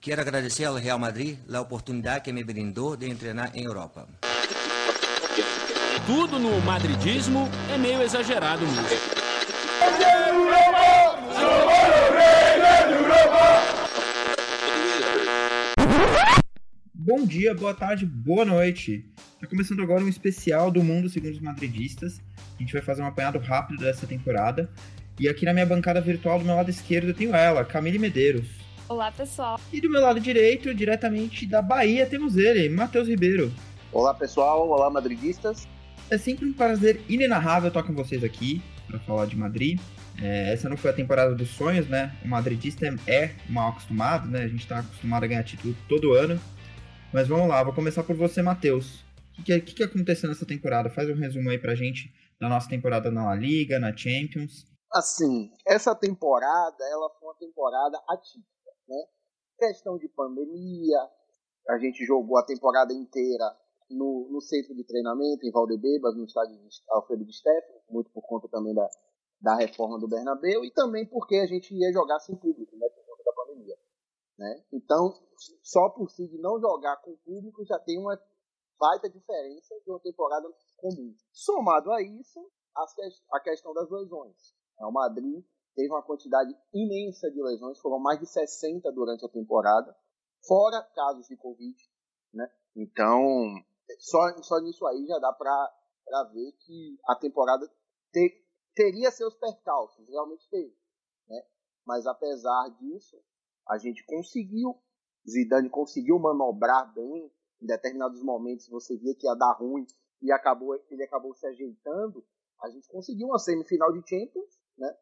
Quero agradecer ao Real Madrid a oportunidade que me brindou de treinar em Europa. Tudo no madridismo é meio exagerado mesmo. Bom dia, boa tarde, boa noite. Está começando agora um especial do Mundo Segundo os Madridistas. A gente vai fazer um apanhado rápido dessa temporada. E aqui na minha bancada virtual do meu lado esquerdo eu tenho ela, Camille Medeiros. Olá, pessoal. E do meu lado direito, diretamente da Bahia, temos ele, Matheus Ribeiro. Olá, pessoal. Olá, madridistas. É sempre um prazer inenarrável estar com vocês aqui para falar de Madrid. É, essa não foi a temporada dos sonhos, né? O madridista é mal acostumado, né? A gente está acostumado a ganhar título todo ano. Mas vamos lá, vou começar por você, Matheus. O que, que, que, aconteceu nessa temporada? Faz um resumo aí pra gente da nossa temporada na La Liga, na Champions. Assim, essa temporada, ela foi uma temporada atípica, né? Questão de pandemia, a gente jogou a temporada inteira no, no centro de treinamento, em Valdebebas, no estádio de Alfredo de Stefano, muito por conta também da, da reforma do Bernabéu, e também porque a gente ia jogar sem público, né? Por conta da pandemia. Né? Então, só por si de não jogar com público já tem uma baita diferença de uma temporada comum. Somado a isso, a questão das lesões. O Madrid teve uma quantidade imensa de lesões, foram mais de 60 durante a temporada, fora casos de Covid. Né? Então, só, só nisso aí já dá para ver que a temporada ter, teria seus percalços, realmente teve. Né? Mas apesar disso, a gente conseguiu, Zidane conseguiu manobrar bem, em determinados momentos você via que ia dar ruim e acabou, ele acabou se ajeitando, a gente conseguiu uma semifinal de Champions, né?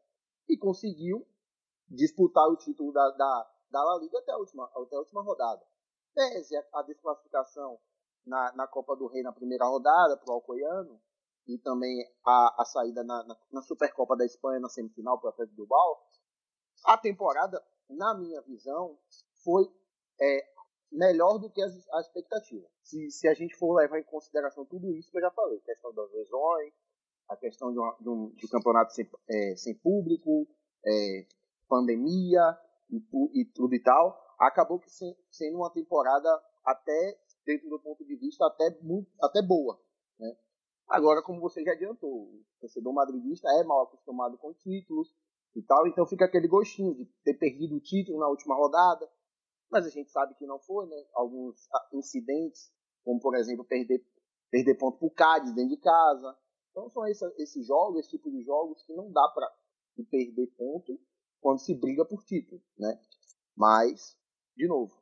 E conseguiu disputar o título da, da, da La Liga até a última, até a última rodada. Pese a, a desclassificação na, na Copa do Rei na primeira rodada para o Alcoiano e também a, a saída na, na, na, Supercopa da Espanha na semifinal para o Atlético Bilbao, a temporada na minha visão, foi é, melhor do que as, a expectativa. Se, se a gente for levar em consideração tudo isso que eu já falei, a questão das lesões, a questão de, uma, de um, de um campeonato sem, é, sem público, é, pandemia e, e, tudo e tal, acabou que se, sendo uma temporada até, dentro do ponto de vista, até, muito, até boa. Né? Agora, como você já adiantou, o torcedor madridista é mal acostumado com títulos, e tal. Então fica aquele gostinho de ter perdido o título na última rodada. Mas a gente sabe que não foi, né? Alguns ah, incidentes, como por exemplo perder, perder ponto pro Cádiz dentro de casa. Então são esses, esses jogos, esse tipo de jogos que não dá para perder ponto quando se briga por título, né? Mas, de novo,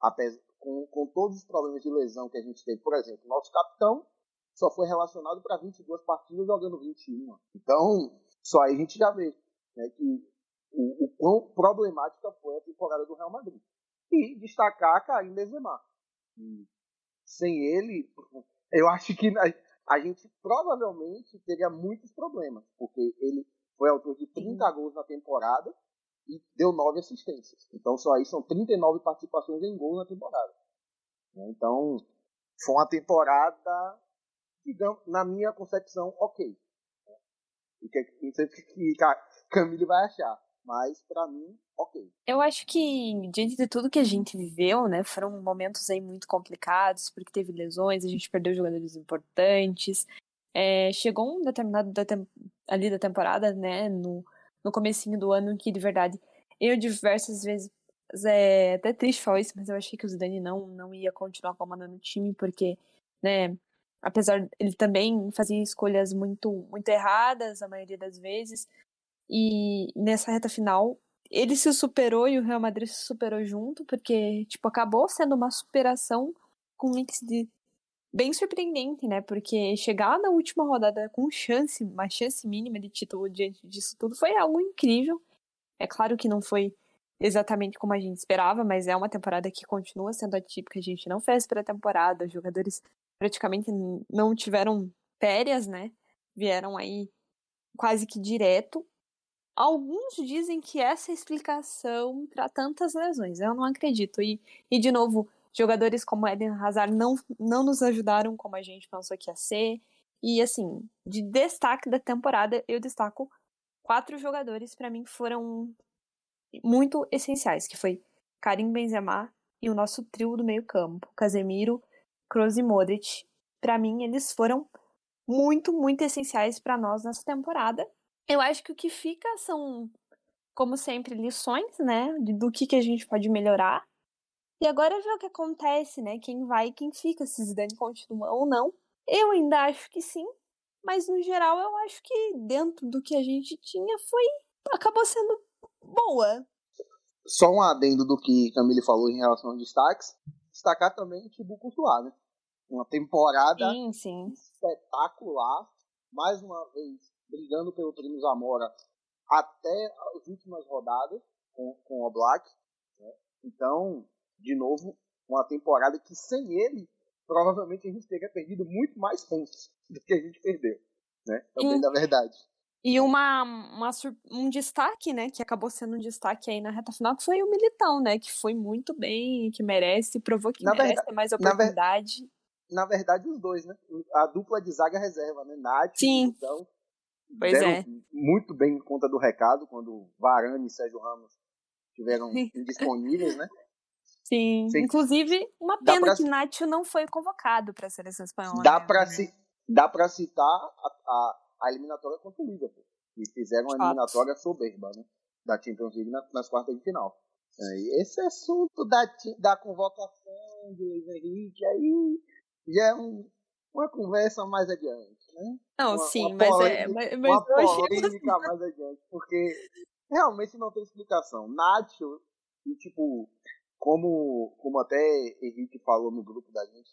apesar, com, com todos os problemas de lesão que a gente teve, por exemplo, nosso capitão só foi relacionado para 22 partidas jogando 21. Então, só aí a gente já vê né, que o, o quão problemática foi a temporada do Real Madrid. E destacar Karim Benzema. Sem ele, eu acho que a, gente provavelmente teria muitos problemas, porque ele foi autor de 30 gols na temporada e deu 9 assistências. Então só aí são 39 participações em gols na temporada. Né, então foi uma temporada, digamos, na minha concepção, ok. Não sei o que Camille vai achar. Mas, para mim, ok. Eu acho que, diante de tudo que a gente viveu, né, foram momentos aí muito complicados, porque teve lesões, a gente perdeu jogadores importantes. É, chegou um determinado da ali da temporada, né, no, no comecinho do ano, que de verdade, eu diversas vezes, é até triste falar isso, mas eu achei que o Zidane não, não ia continuar comandando o time, porque, né, apesar ele também fazia escolhas muito muito erradas a maioria das vezes e nessa reta final ele se superou e o Real Madrid se superou junto porque tipo acabou sendo uma superação com um mix de bem surpreendente né porque chegar na última rodada com chance uma chance mínima de título diante disso tudo foi algo incrível é claro que não foi exatamente como a gente esperava, mas é uma temporada que continua sendo atípica. A gente não fez pré-temporada, os jogadores praticamente não tiveram férias, né? Vieram aí quase que direto. Alguns dizem que essa é a explicação para tantas lesões. Eu não acredito. E, e, de novo, jogadores como Eden Hazard não, não nos ajudaram como a gente pensou que ia ser. E, assim, de destaque da temporada, eu destaco quatro jogadores para mim foram muito essenciais, que foi Karim Benzema e o nosso trio do meio-campo, Casemiro, Kroos e Modric. Para mim, eles foram muito, muito essenciais para nós nessa temporada. Eu acho que o que fica são, como sempre, lições, né, do que, que a gente pode melhorar. E agora ver o que acontece, né? Quem vai e quem fica, se Zidane continua ou não. Eu ainda acho que sim, mas no geral eu acho que dentro do que a gente tinha foi acabou sendo boa. Só um adendo do que Camille falou em relação aos destaques, destacar também Thibaut Courtois, né? Uma temporada sim, sim. espetacular, mais uma vez brigando pelo Primo Zamora até as últimas rodadas com, com o Black. Né? Então, de novo, uma temporada que sem ele, provavelmente a gente teria perdido muito mais pontos do que a gente perdeu. Né? Também da verdade. E uma, uma, um destaque, né, que acabou sendo um destaque aí na reta final, que foi o Militão, né, que foi muito bem, que merece, provou que na merece verdade, ter mais oportunidade. Na, na, verdade, os dois, né? A dupla de zaga reserva, né? Nath Sim. Militão. Pois é. Muito bem em conta do recado, quando Varane e Sérgio Ramos estiveram indisponíveis, né? Sim. Inclusive, uma pena que Nacho não foi convocado para a seleção espanhola. Dá né? para ci... Dá citar a, a a eliminatória contra o Liverpool. E fizeram uma eliminatória soberba, né? Da Champions League nas quartas de final. E esse assunto da, da convocação de Luiz Henrique aí já é um, uma conversa mais adiante, né? Não, uma, sim, uma mas, polêmica, é, mas, mas uma eu polêmica achei... mais adiante, porque realmente não tem explicação. Nacho, e tipo, como, como até Henrique falou no grupo da gente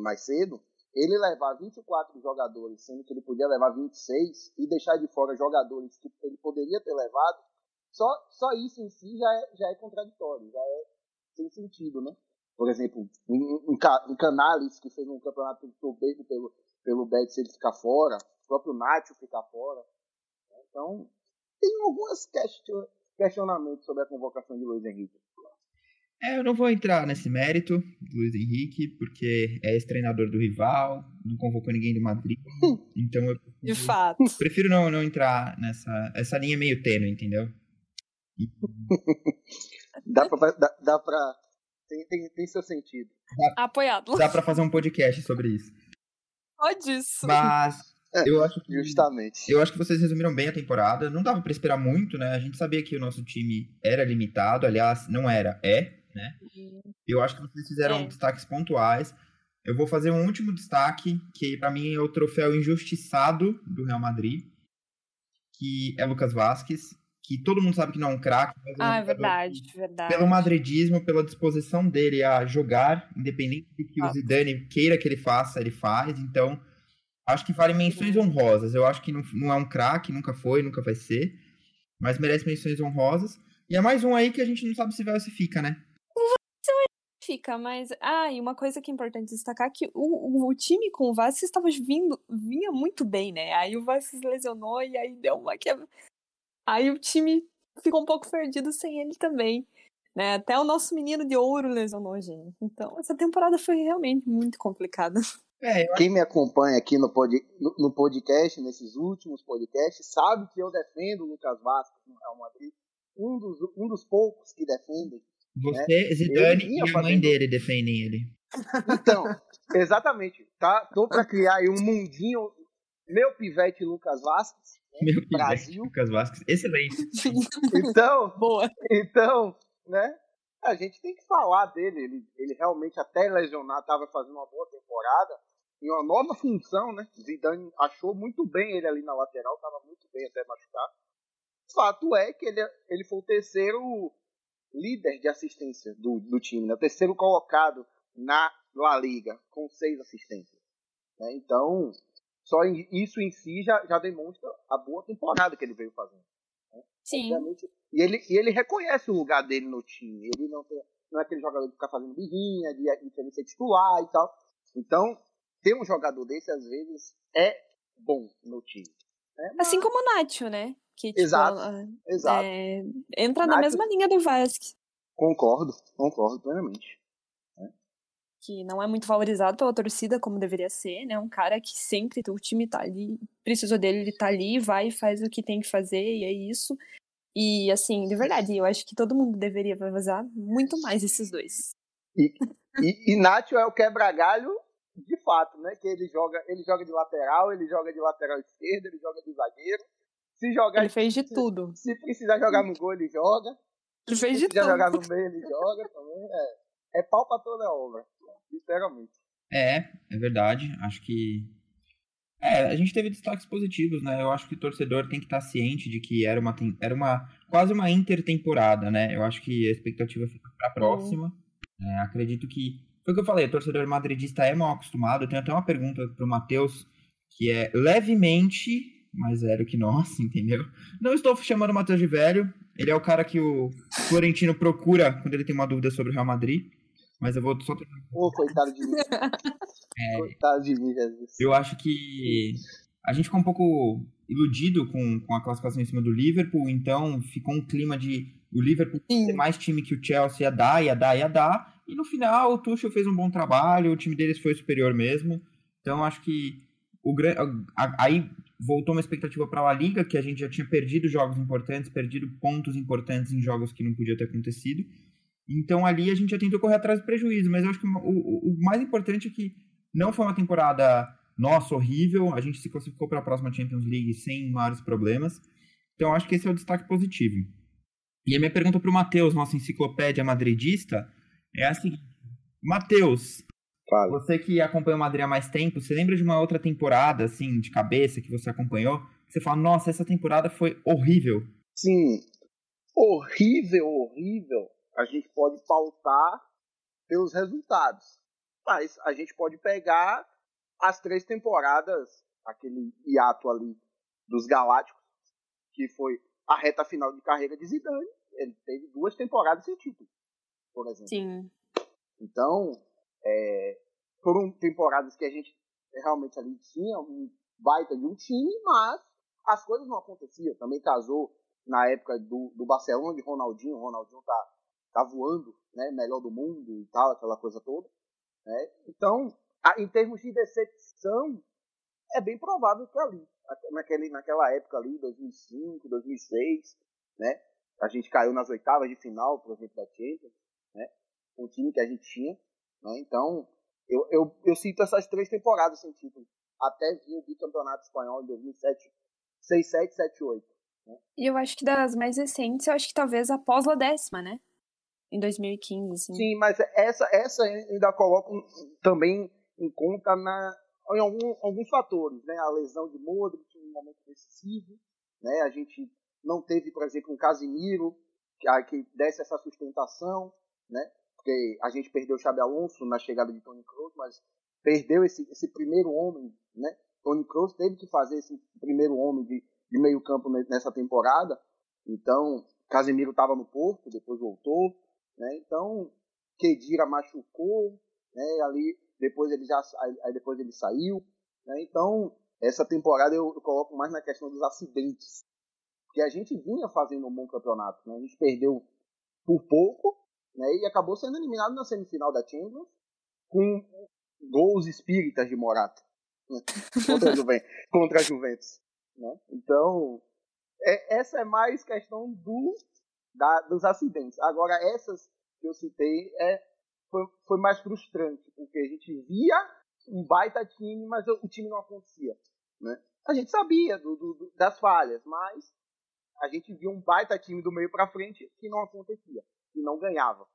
mais cedo, ele levar 24 jogadores, sendo que ele podia levar 26, e deixar de fora jogadores que ele poderia ter levado, só, só isso em si já é, já é contraditório, já é sem sentido, né? Por exemplo, um, um, um Canales, que fez um campeonato soberbo pelo, pelo Betis, ele ficar fora, o próprio Nacho ficar fora. Então, tem alguns questionamentos sobre a convocação de Luiz Henrique. É, eu não vou entrar nesse mérito do Luiz Henrique, porque é ex-treinador do rival, não convocou ninguém do Madrid. Então eu prefiro, De fato. prefiro não, não entrar nessa essa linha meio tênue, entendeu? Dá pra. Dá, dá pra tem, tem, tem seu sentido. Dá, Apoiado. Dá pra fazer um podcast sobre isso. Pode isso. Mas é, eu acho que, Justamente. Eu acho que vocês resumiram bem a temporada. Não dava para esperar muito, né? A gente sabia que o nosso time era limitado. Aliás, não era, é né? Eu acho que vocês fizeram é. destaques pontuais. Eu vou fazer um último destaque, que para mim é o troféu injustiçado do Real Madrid, que é Lucas Vasquez, que todo mundo sabe que não é um craque. É ah, é verdade, verdade. Pelo madridismo, pela disposição dele a jogar, independente de que ah. o Zidane queira que ele faça, ele faz. Então, acho que vale menções honrosas. Eu acho que não, não é um craque, nunca foi, nunca vai ser, mas merece menções honrosas. E é mais um aí que a gente não sabe se vai ou se fica, né? fica, mas. Ah, e uma coisa que é importante destacar é que o, o, time com o Vasquez estava vindo, vinha muito bem, né? Aí o Vasquez lesionou e aí deu uma quebra. Aí o time ficou um pouco perdido sem ele também. Né? Até o nosso menino de ouro lesionou, gente. Então, essa temporada foi realmente muito complicada. É, Quem me acompanha aqui no, pod, no, no, podcast, nesses últimos podcasts, sabe que eu defendo o Lucas Vasquez no Real Madrid. Um dos, um dos poucos que defendem você, né? Zidane e a mãe dele defendem ele. Então, exatamente. Tá, tô para criar aí um mundinho. Meu pivete Lucas Vasquez. Meu Brasil. Lucas Vasquez. Excelente. Então, Boa. então, né? A gente tem que falar dele. Ele, ele realmente, até lesionar, estava fazendo uma boa temporada. Em uma nova função, né? Zidane achou muito bem ele ali na lateral, estava muito bem até machucar. Fato é que ele, ele foi o terceiro líder de assistência do, do time, né? o terceiro colocado na La Liga, com seis assistências. Né? Então, só isso em si já, já demonstra a boa temporada que ele veio fazendo. Né? Sim. Obviamente, e ele, e ele reconhece o lugar dele no time. Ele não, tem, não é aquele jogador que fica fazendo birrinha, de, de ser titular e tal. Então, ter um jogador desse, às vezes, é bom no time. Né? Assim como o Nacho, né? Que, tipo, exato, exato. É, entra na mesma linha do Vasquez. Concordo, concordo plenamente. Que não é muito valorizado pela torcida como deveria ser, né? Um cara que sempre o time tá ali, precisou dele, ele tá ali, vai e faz o que tem que fazer, e é isso. E, assim, de verdade, eu acho que todo mundo deveria vazar muito mais esses dois. E, e, e Nacho é o quebra-galho de fato, né? Que ele joga, ele joga de lateral, ele joga de lateral esquerdo, ele joga de zagueiro. Se jogar, ele fez de se, tudo. Se precisar jogar no gol, ele joga. Ele fez se de precisar tudo. jogar no meio, ele joga também. É, é pau pra toda a obra, literalmente. É, é verdade. Acho que. É, a gente teve destaques positivos, né? Eu acho que o torcedor tem que estar ciente de que era uma, era uma quase uma intertemporada, né? Eu acho que a expectativa fica pra próxima. É, acredito que. Foi o que eu falei, o torcedor madridista é mal acostumado. Eu tenho até uma pergunta pro Matheus, que é levemente mais velho que nós, entendeu? Não estou chamando o Matheus de velho. Ele é o cara que o Florentino procura quando ele tem uma dúvida sobre o Real Madrid. Mas eu vou só Ô, coitado de mim. É, coitado de mim, Jesus. eu acho que a gente ficou um pouco iludido com, com a classificação em cima do Liverpool, então ficou um clima de o Liverpool Sim. ser mais time que o Chelsea ia dar, ia dar, ia dar, e no final o Tuchel fez um bom trabalho, o time deles foi superior mesmo, então acho que o aí voltou uma expectativa para a Liga, que a gente já tinha perdido jogos importantes, perdido pontos importantes em jogos que não podia ter acontecido, então ali a gente já tentou correr atrás do prejuízo, mas eu acho que o, o- o mais importante é que não foi uma temporada, nossa, horrível. A gente se classificou para a próxima Champions League sem maiores problemas. Então, acho que esse é o destaque positivo. E a minha pergunta para o Matheus, nossa enciclopédia madridista, é a seguinte. Matheus, você que acompanha o Madrid há mais tempo, você lembra de uma outra temporada, assim, de cabeça, que você acompanhou? Que você fala, nossa, essa temporada foi horrível. Sim, horrível, horrível. A gente pode pautar pelos resultados. Mas a gente pode pegar as três temporadas, aquele hiato ali dos Galácticos, que foi a reta final de carreira de Zidane. Ele teve duas temporadas sem título, por exemplo. Sim. Então, é, foram temporadas que a gente realmente ali tinha um baita de um time, mas as coisas não aconteciam. Também casou na época do, do Barcelona de Ronaldinho. O Ronaldinho tá, tá voando, né? Melhor do mundo e tal, aquela coisa toda. Né? Então, em termos de decepção, é bem provável que ali, naquele, naquela época ali, 2005, 2006, né? A gente caiu nas oitavas de final, por exemplo, da Champions, né? Com o time que a gente tinha, né? Então, eu, eu, eu sinto essas três temporadas sem título. Até vir o bicampeonato espanhol em 2007, 6, 7, 7, 8. E eu acho que das mais recentes, eu acho que talvez após a décima, né? Em 2015, assim. Sim, mas essa, essa ainda coloco também em conta na, em algum- alguns fatores, né? A lesão de Modric em um momento decisivo, né? A gente não teve, por exemplo, um Casimiro que, que desse essa sustentação, né? Porque a gente perdeu o Xabi Alonso na chegada de Tony Kroos, mas perdeu esse, esse primeiro homem, né? Tony Kroos teve que fazer esse primeiro homem de, de meio campo ne- nessa temporada. Então, Casemiro estava no Porto, depois voltou, né? Então, Kedira machucou, né? Ali depois ele já aí depois ele saiu, né? Então, essa temporada eu, eu coloco mais na questão dos acidentes. Porque a gente vinha fazendo um bom campeonato, né? A gente perdeu por pouco, né? E acabou sendo eliminado na semifinal da Champions com gols espíritas de Morata né? contra, a Juven- contra a Juventus, né? Então, é- essa é mais questão do da- dos acidentes. Agora, essas que eu citei é, foi, foi mais frustrante, porque a gente via um baita time, mas o, time não acontecia. Né? A gente sabia do- do- das falhas, mas a gente via um baita time do meio para frente que não acontecia, que não ganhava.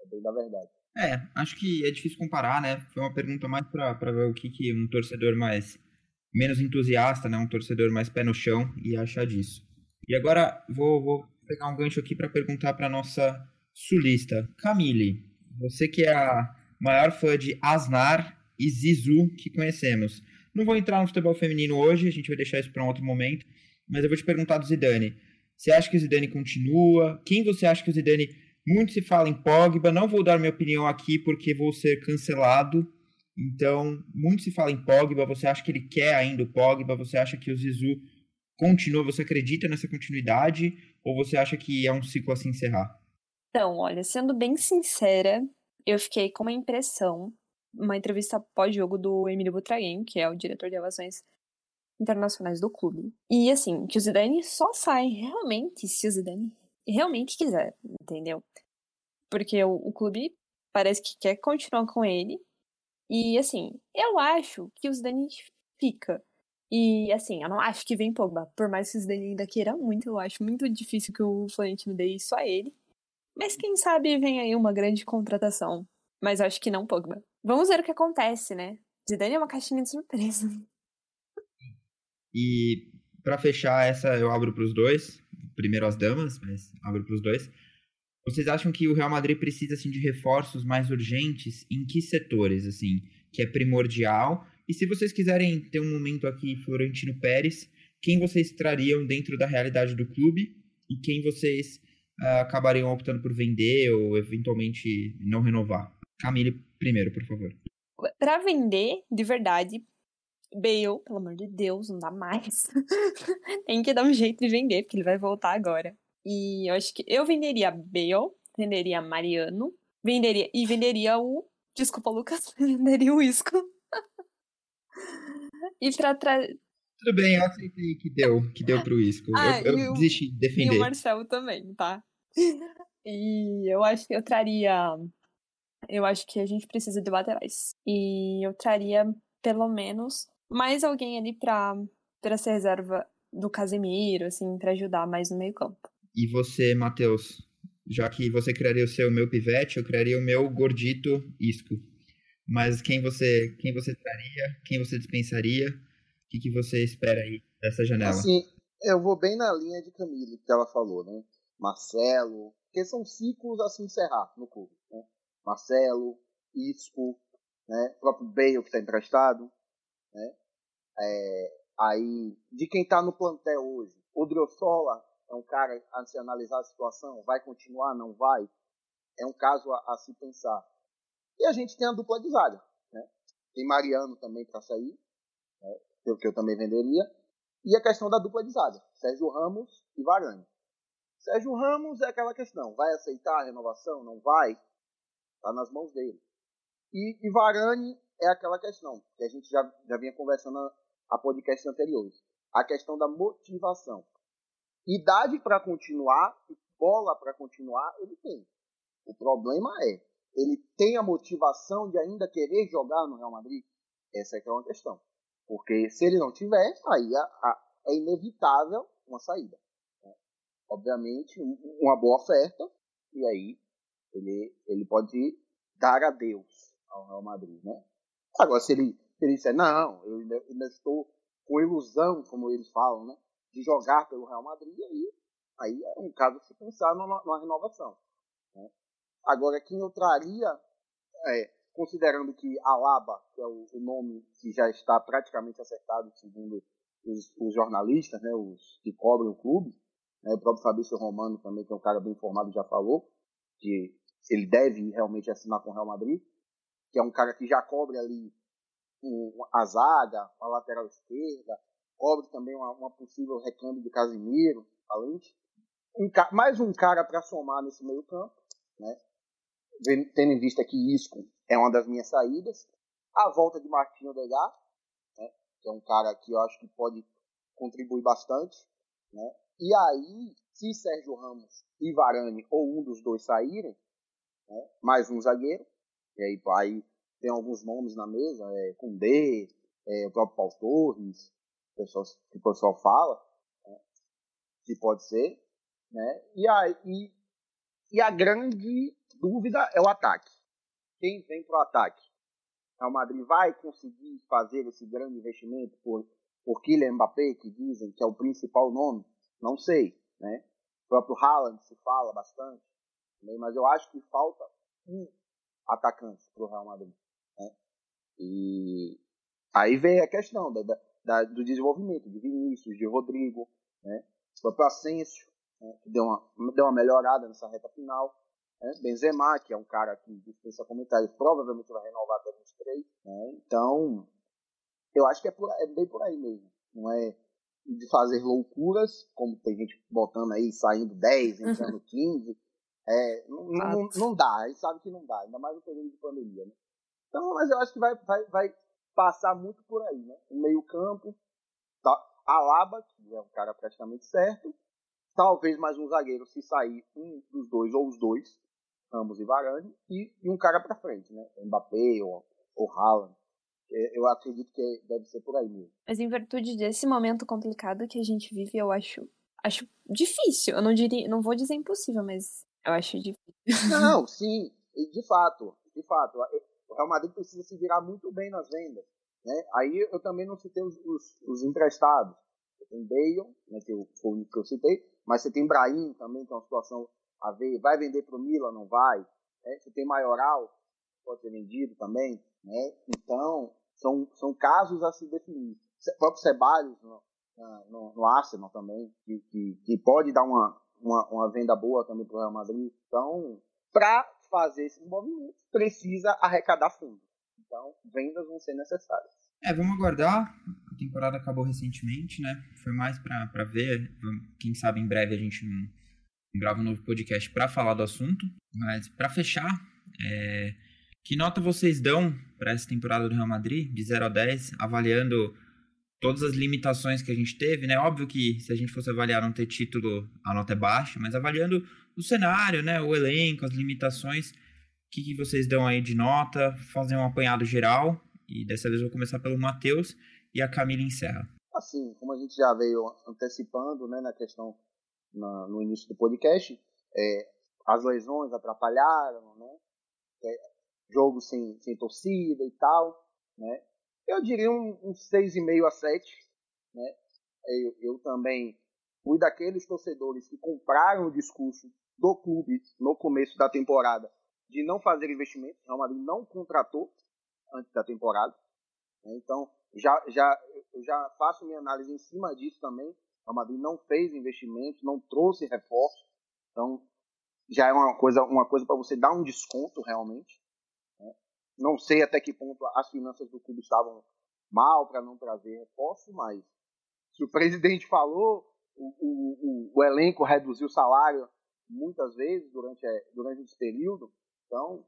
É bem da verdade. É, acho que é difícil comparar, né? Foi uma pergunta mais pra ver o que, que um torcedor mais menos entusiasta, né? Um torcedor mais pé no chão ia achar disso. E agora vou, vou pegar um gancho aqui para perguntar para nossa sulista, Camille. Você que é a maior fã de Asnar e Zizu que conhecemos. Não vou entrar no futebol feminino hoje, a gente vai deixar isso para um outro momento, mas eu vou te perguntar do Zidane. Você acha que o Zidane continua? Quem você acha que o Zidane muito se fala em Pogba, não vou dar minha opinião aqui porque vou ser cancelado. Então, muito se fala em Pogba, você acha que ele quer ainda o Pogba? Você acha que o Zizu continua? Você acredita nessa continuidade? Ou você acha que é um ciclo a se encerrar? Então, olha, sendo bem sincera, eu fiquei com uma impressão, uma entrevista pós-jogo do Emílio Butraguem, que é o diretor de relações internacionais do clube. E assim, que o Zidane só sai realmente se o Zidane realmente quiser, entendeu? Porque o, o clube parece que quer continuar com ele. E assim, eu acho que o Zidane fica. E assim, eu não acho que vem Pogba. Por mais que o Zidane ainda queira muito, eu acho muito difícil que o Florentino dê isso a ele. Mas quem sabe vem aí uma grande contratação. Mas acho que não Pogba. Vamos ver o que acontece, né? Zidane é uma caixinha de surpresa. E para fechar essa, eu abro para os dois. Primeiro as damas, mas abro para os dois. Vocês acham que o Real Madrid precisa assim de reforços mais urgentes em que setores assim, que é primordial? E se vocês quiserem ter um momento aqui Florentino Pérez, quem vocês trariam dentro da realidade do clube e quem vocês uh, acabariam optando por vender ou eventualmente não renovar? Camille primeiro, por favor. Para vender, de verdade, Bale, pelo amor de Deus, não dá mais. Tem que dar um jeito de vender, porque ele vai voltar agora. E eu acho que eu venderia Bale, venderia Mariano, venderia e venderia o. Desculpa, Lucas, venderia o Isco. E pra trazer. Tudo bem, eu aceitei que deu, que deu pro Isco. Ah, eu, eu desisti de defender. E o Marcelo também, tá? E eu acho que eu traria. Eu acho que a gente precisa de laterais. E eu traria, pelo menos, mais alguém ali pra, pra ser reserva do Casemiro, assim, para ajudar mais no meio-campo. E você, Matheus? Já que você criaria o seu meu pivete, eu criaria o meu gordito isco. Mas quem você, quem você traria? Quem você dispensaria? O que, que você espera aí dessa janela? Assim, eu vou bem na linha de Camille que ela falou, né? Marcelo, porque são ciclos a se encerrar no clube. Né? Marcelo, Isco, né? o próprio Bale que está emprestado, né? É, aí, de quem está no plantel hoje, o Drossola é um cara a se analisar a situação, vai continuar, não vai? É um caso a, a se pensar. E a gente tem a dupla de zaga. Né? Tem Mariano também para sair, né? que eu também venderia. E a questão da dupla de zaga, Sérgio Ramos e Varane. Sérgio Ramos é aquela questão, vai aceitar a renovação, não vai? Está nas mãos dele. E, e Varane é aquela questão que a gente já, já vinha conversando a, a podcasts anteriores. A questão da motivação. Idade para continuar bola para continuar, ele tem. O problema é, ele tem a motivação de ainda querer jogar no Real Madrid? Essa é que é uma questão. Porque se ele não tiver, aí é inevitável uma saída. Né? Obviamente, uma boa oferta, e aí ele, ele pode dar adeus ao Real Madrid, né? Agora, se ele, ele disser, não, eu ainda, ainda, estou com ilusão, como eles falam, né, de jogar pelo Real Madrid, aí, aí é um caso se pensar numa, numa renovação. Agora, quem eu traria, é, considerando que Alaba, que é o, o, nome que já está praticamente acertado, segundo os, os jornalistas, né, os que cobrem o clube, né, o próprio Fabrício Romano também, que é um cara bem informado, já falou que ele deve realmente assinar com o Real Madrid que é um cara que já cobre ali a zaga, a lateral esquerda, cobre também uma, uma possível recâmbio de Casimiro, Valente. Um, mais um cara para somar nesse meio campo, né? Tendo em vista que Isco é uma das minhas saídas. A volta de Martinho Odegaard, né? que é um cara que eu acho que pode contribuir bastante. Né? E aí, se Sérgio Ramos e Varane ou um dos dois saírem, né? mais um zagueiro, e aí, aí tem alguns nomes na mesa, é Kundê, é, o próprio Paulo Torres, que o pessoal, que o pessoal fala, né, que pode ser. Né? E, aí, e, e a grande dúvida é o ataque. Quem vem para o ataque? O Madrid vai conseguir fazer esse grande investimento por, por Kylian Mbappé, que dizem que é o principal nome? Não sei. Né? O próprio Haaland se fala bastante, mas eu acho que falta um atacantes para o Real Madrid. Né? E aí vem a questão da, da, do desenvolvimento de Vinícius, de Rodrigo, né? o próprio Asensio, né? que deu uma, deu uma melhorada nessa reta final. Né? Benzema, que é um cara que dispensa comentários, provavelmente vai renovar até 23. Né? Então, eu acho que é, por, é bem por aí mesmo. Não é de fazer loucuras, como tem gente botando aí, saindo 10, entrando 15. É, não, não, não, dá, a gente sabe que não dá, ainda mais no período de pandemia, né? Então, mas eu acho que vai, vai, vai passar muito por aí, né? O meio campo, Alaba, que é um cara praticamente certo, talvez mais um zagueiro se sair um dos dois ou os dois, Ramos e Varane, e, e um cara para frente, né? Mbappé ou, ou Haaland. Eu acredito que deve ser por aí mesmo. Mas em virtude desse momento complicado que a gente vive, eu acho, acho difícil. Eu não diria, não vou dizer impossível, mas eu acho difícil. Não, sim, de fato, de fato. O Real Madrid precisa se virar muito bem nas vendas. Né? Aí eu também não citei os, os, os emprestados. Você tem Bale, né, que, eu, que eu citei, mas você tem Brahim também, que é uma situação a ver. Vai vender para o Milan, não vai? Né? Você tem Maioral, pode ser vendido também. Né? Então, são, são casos a se definir. O próprio Ceballos no, no, no Arsenal também, que, que, que, pode dar uma, uma, uma venda boa também para o Real Madrid. Então, para fazer esse movimento, precisa arrecadar fundos. Então, vendas vão ser necessárias. É, vamos aguardar. A temporada acabou recentemente, né? Foi mais para ver. Quem sabe em breve a gente não, grava um novo podcast para falar do assunto. Mas para fechar, é, que nota vocês dão para essa temporada do Real Madrid, de 0 a 10, avaliando todas as limitações que a gente teve, né? Óbvio que se a gente fosse avaliar não ter título, a nota é baixa, mas avaliando o cenário, né? O elenco, as limitações, o que, que vocês dão aí de nota? Fazer um apanhado geral. E dessa vez eu vou começar pelo Matheus e a Camila encerra. Assim, como a gente já veio antecipando, né, na questão na, no início do podcast, é, as lesões atrapalharam, né? É, jogo sem, sem torcida e tal, né? Eu diria um, um 6,5 a 7, né? Eu, eu também fui daqueles torcedores que compraram o discurso do clube no começo da temporada de não fazer investimento. O Real Madrid não contratou antes da temporada. Né? Então, já, já, eu já faço minha análise em cima disso também. Real Madrid não fez investimento, não trouxe reforço. Então, já é uma coisa, uma coisa para você dar um desconto realmente. Né? Não sei até que ponto as finanças do clube estavam mal para não trazer reforço, mas se o presidente falou, o, o, o, o elenco reduziu o salário muitas vezes durante, durante esse período. Então,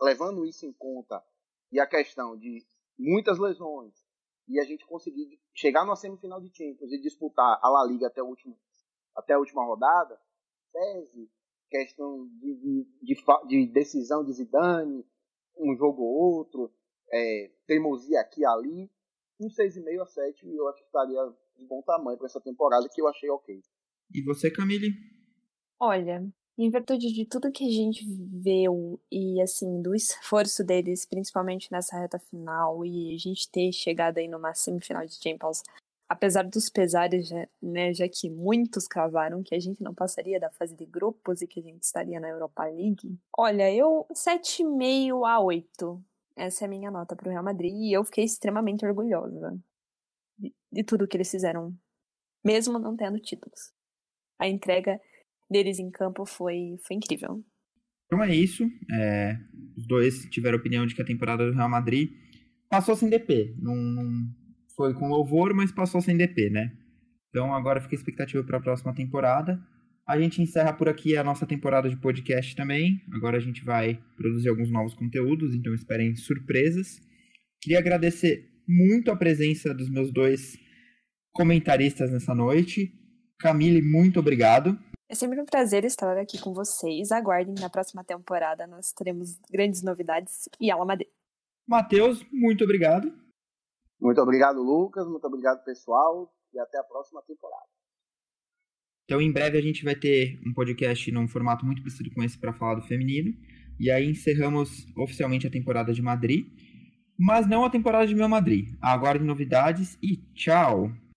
levando isso em conta e a questão de muitas lesões e a gente conseguir chegar numa semifinal de Champions e disputar a La Liga até, o último, até a última rodada, tese, questão de, de, de, de decisão de Zidane, um jogo ou outro, é, teimosia aqui e ali, um 6,5 a 7 eu acho que estaria de bom tamanho para essa temporada que eu achei ok. E você, Camille? Olha, em virtude de tudo que a gente viu e, assim, do esforço deles, principalmente nessa reta final, e a gente ter chegado aí numa semifinal de Champions, apesar dos pesares, né, já que muitos cravaram que a gente não passaria da fase de grupos e que a gente estaria na Europa League, olha, eu 7,5 a 8. Essa é a minha nota para o Real Madrid e eu fiquei extremamente orgulhosa de, de tudo que eles fizeram, mesmo não tendo títulos. A entrega deles em campo foi, foi incrível. Então é isso. É, os dois tiveram opinião de que a temporada do Real Madrid passou sem DP. Não, não foi com louvor, mas passou sem DP, né? Então agora fica a expectativa para a próxima temporada. A gente encerra por aqui a nossa temporada de podcast também. Agora a gente vai produzir alguns novos conteúdos, então esperem surpresas. Queria agradecer muito a presença dos meus dois comentaristas nessa noite. Camille, muito obrigado. É sempre um prazer estar aqui com vocês. Aguardem na próxima temporada, nós teremos grandes novidades e Alamadê. Matheus, muito obrigado. Muito obrigado, Lucas. Muito obrigado, pessoal. E até a próxima temporada. Então, em breve, a gente vai ter um podcast num formato muito parecido com esse para falar do feminino. E aí encerramos oficialmente a temporada de Madrid. Mas não a temporada de Meu Madrid. Aguardem novidades e tchau!